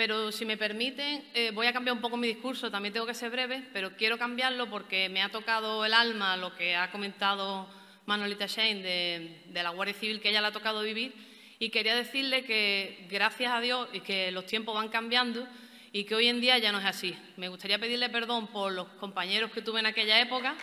Pero si me permiten, eh, voy a cambiar un poco mi discurso, también tengo que ser breve, pero quiero cambiarlo porque me ha tocado el alma lo que ha comentado Manolita Shane de, de la Guardia Civil, que ella le ha tocado vivir, y quería decirle que gracias a Dios y que los tiempos van cambiando y que hoy en día ya no es así. Me gustaría pedirle perdón por los compañeros que tuve en aquella época.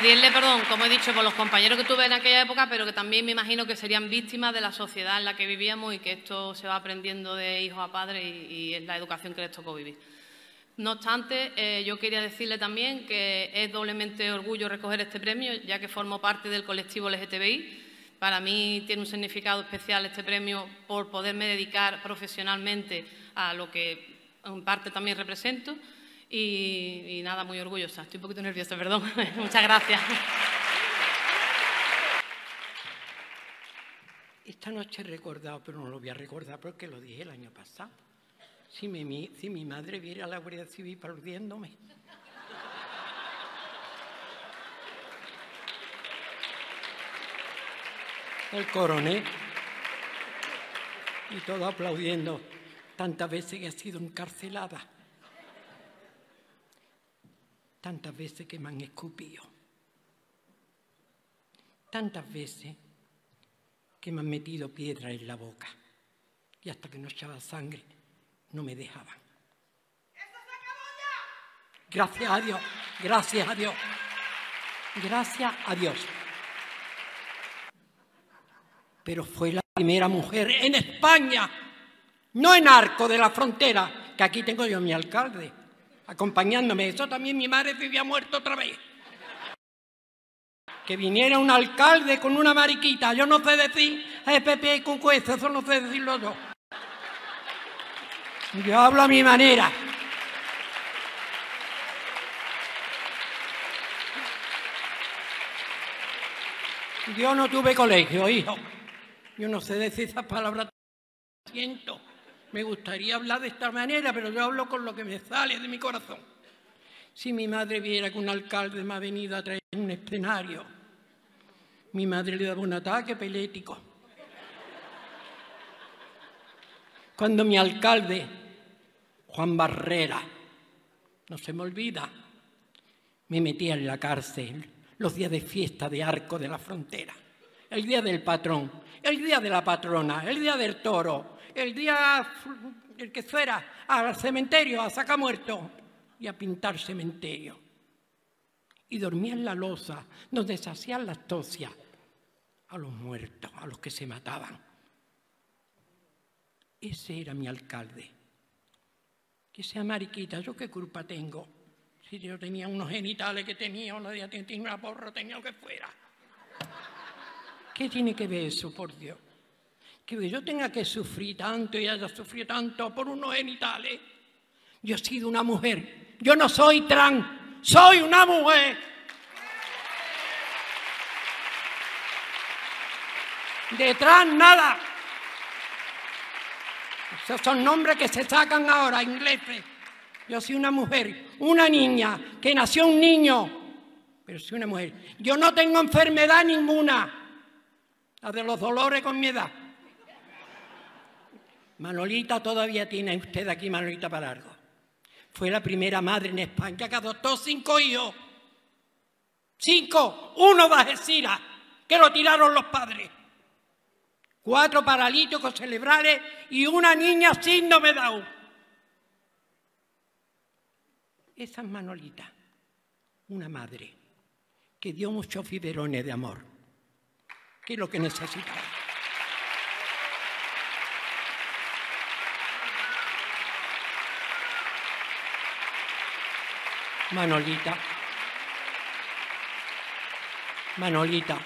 Pedirle perdón, como he dicho, por los compañeros que tuve en aquella época, pero que también me imagino que serían víctimas de la sociedad en la que vivíamos y que esto se va aprendiendo de hijos a padres y, es la educación que les tocó vivir. No obstante, eh, yo quería decirle también que es doblemente orgullo recoger este premio, ya que formo parte del colectivo LGTBI. Para mí tiene un significado especial este premio por poderme dedicar profesionalmente a lo que en parte también represento y, nada, muy orgullosa. Estoy un poquito nerviosa, perdón. Muchas gracias. Esta noche he recordado, pero no lo voy a recordar porque lo dije el año pasado. Si mi, madre viera a la Guardia Civil perdiéndome. El coronel. Y todo aplaudiendo tantas veces que ha sido encarcelada tantas veces que me han escupido, tantas veces que me han metido piedra en la boca y hasta que no echaba sangre no me dejaban. Gracias a Dios, gracias a Dios, gracias a Dios. Pero fue la primera mujer en España, no en Arco de la Frontera, que aquí tengo yo a mi alcalde acompañándome. Eso también mi madre se había muerto otra vez. Que viniera un alcalde con una mariquita. Yo no sé decir EPP y Cucuez, eso no sé decirlo yo. Yo hablo a mi manera. Yo no tuve colegio, hijo. Yo no sé decir esas palabras. Siento. Me gustaría hablar de esta manera, pero yo hablo con lo que me sale de mi corazón. Si mi madre viera que un alcalde me ha venido a traer un escenario, mi madre le daba un ataque pelético. Cuando mi alcalde, Juan Barrera, no se me olvida, me metía en la cárcel los días de fiesta de Arco de la Frontera, el día del patrón, el día de la patrona, el día del toro, el día el que fuera al cementerio a sacar muerto y a pintar cementerio. Y dormía en la losa donde se hacían las tosias a los muertos, a los que se mataban. Ese era mi alcalde. Que sea mariquita, ¿yo qué culpa tengo? Si yo tenía unos genitales que tenía, una tenía una porra, tenía lo que fuera. ¿Qué tiene que ver eso, por Dios? Que yo tenga que sufrir tanto y haya sufrido tanto por unos genitales. Yo he sido una mujer. Yo no soy trans, soy una mujer. Detrás nada. Esos son nombres que se sacan ahora, ingleses. Yo soy una mujer, una niña, que nació un niño, pero soy una mujer. Yo no tengo enfermedad ninguna, la de los dolores con mi edad. Manolita todavía tiene usted aquí, Manolita Palargo. Fue la primera madre en España que adoptó cinco hijos. Cinco, uno de Algeciras, que lo tiraron los padres. Cuatro paralíticos cerebrales y una niña síndrome Down. Esa es Manolita, una madre que dio muchos fiberones de amor, que es lo que necesitaba. Manolita. Manolita.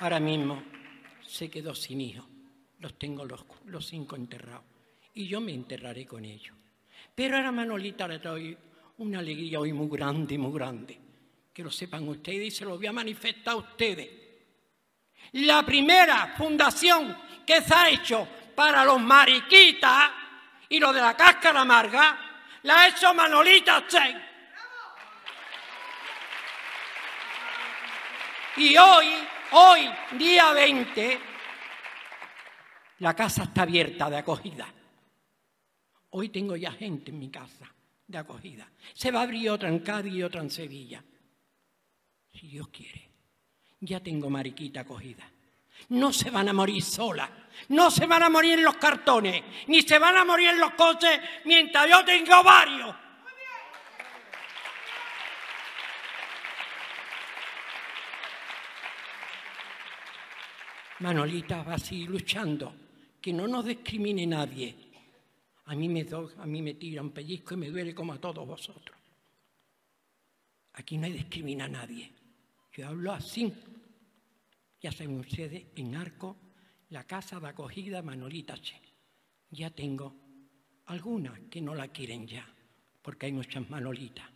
Ahora mismo se quedó sin hijos. Los tengo los, cinco enterrados. Y yo me enterraré con ellos. Pero ahora Manolita le doy una alegría hoy muy grande, muy grande. Que lo sepan ustedes y se lo voy a manifestar a ustedes. La primera fundación que se ha hecho para los mariquitas Y lo de la cáscara amarga la ha hecho Manolita Chen. Y hoy, hoy, día 20, la casa está abierta de acogida. Hoy tengo ya gente en mi casa de acogida. Se va a abrir otra en Cádiz y otra en Sevilla. Si Dios quiere. Ya tengo mariquita acogida. No se van a morir solas. No se van a morir en los cartones. Ni se van a morir en los coches mientras yo tengo varios. Manolita va así luchando, que no nos discrimine nadie. A mí me, a mí me tira un pellizco y me duele como a todos vosotros. Aquí no hay discrimina a nadie. Yo hablo así. Ya saben ustedes, en Arco, la casa de acogida Manolita Che. Ya tengo algunas que no la quieren ya, porque hay muchas Manolitas.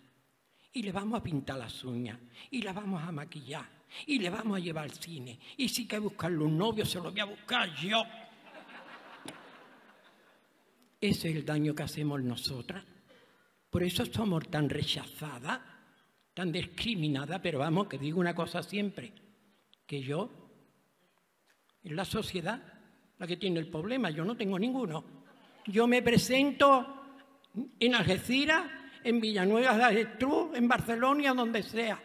Y le vamos a pintar las uñas, y la vamos a maquillar, y le vamos a llevar al cine. Y si que buscarle un novio, se lo voy a buscar yo. Ese es el daño que hacemos nosotras. Por eso somos tan rechazadas, tan discriminadas, pero vamos, que digo una cosa siempre, que yo, en la sociedad, la que tiene el problema, yo no tengo ninguno. Yo me presento en Algeciras, en Villanueva de Aretrú, en Barcelona, donde sea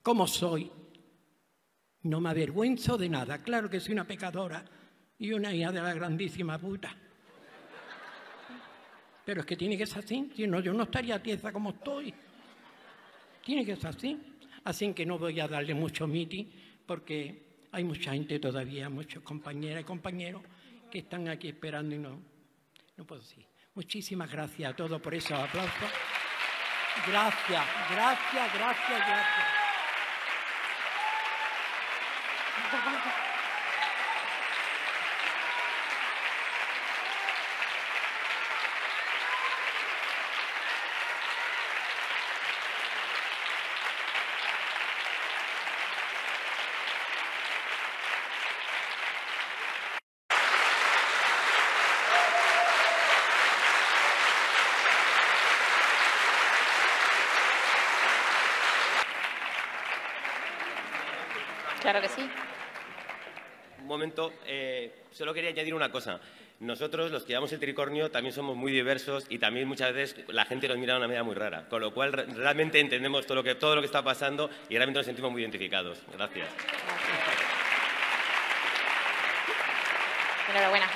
como soy. No me avergüenzo de nada. Claro que soy una pecadora y una hija de la grandísima puta. Pero es que tiene que ser así, si no, yo no estaría tiesa como estoy. Tiene que ser así. Así que no voy a darle mucho miti, porque hay mucha gente todavía, muchos compañeras y compañeros que están aquí esperando y no, no puedo decir. Muchísimas gracias a todos por esos aplausos. Gracias, gracias, gracias, gracias. Claro que sí. Un momento, eh, solo quería añadir una cosa. Nosotros, los que llevamos el tricornio, también somos muy diversos y también muchas veces la gente nos mira de una manera muy rara, con lo cual re- realmente entendemos todo lo que, todo lo que está pasando y realmente nos sentimos muy identificados. Gracias. Enhorabuena.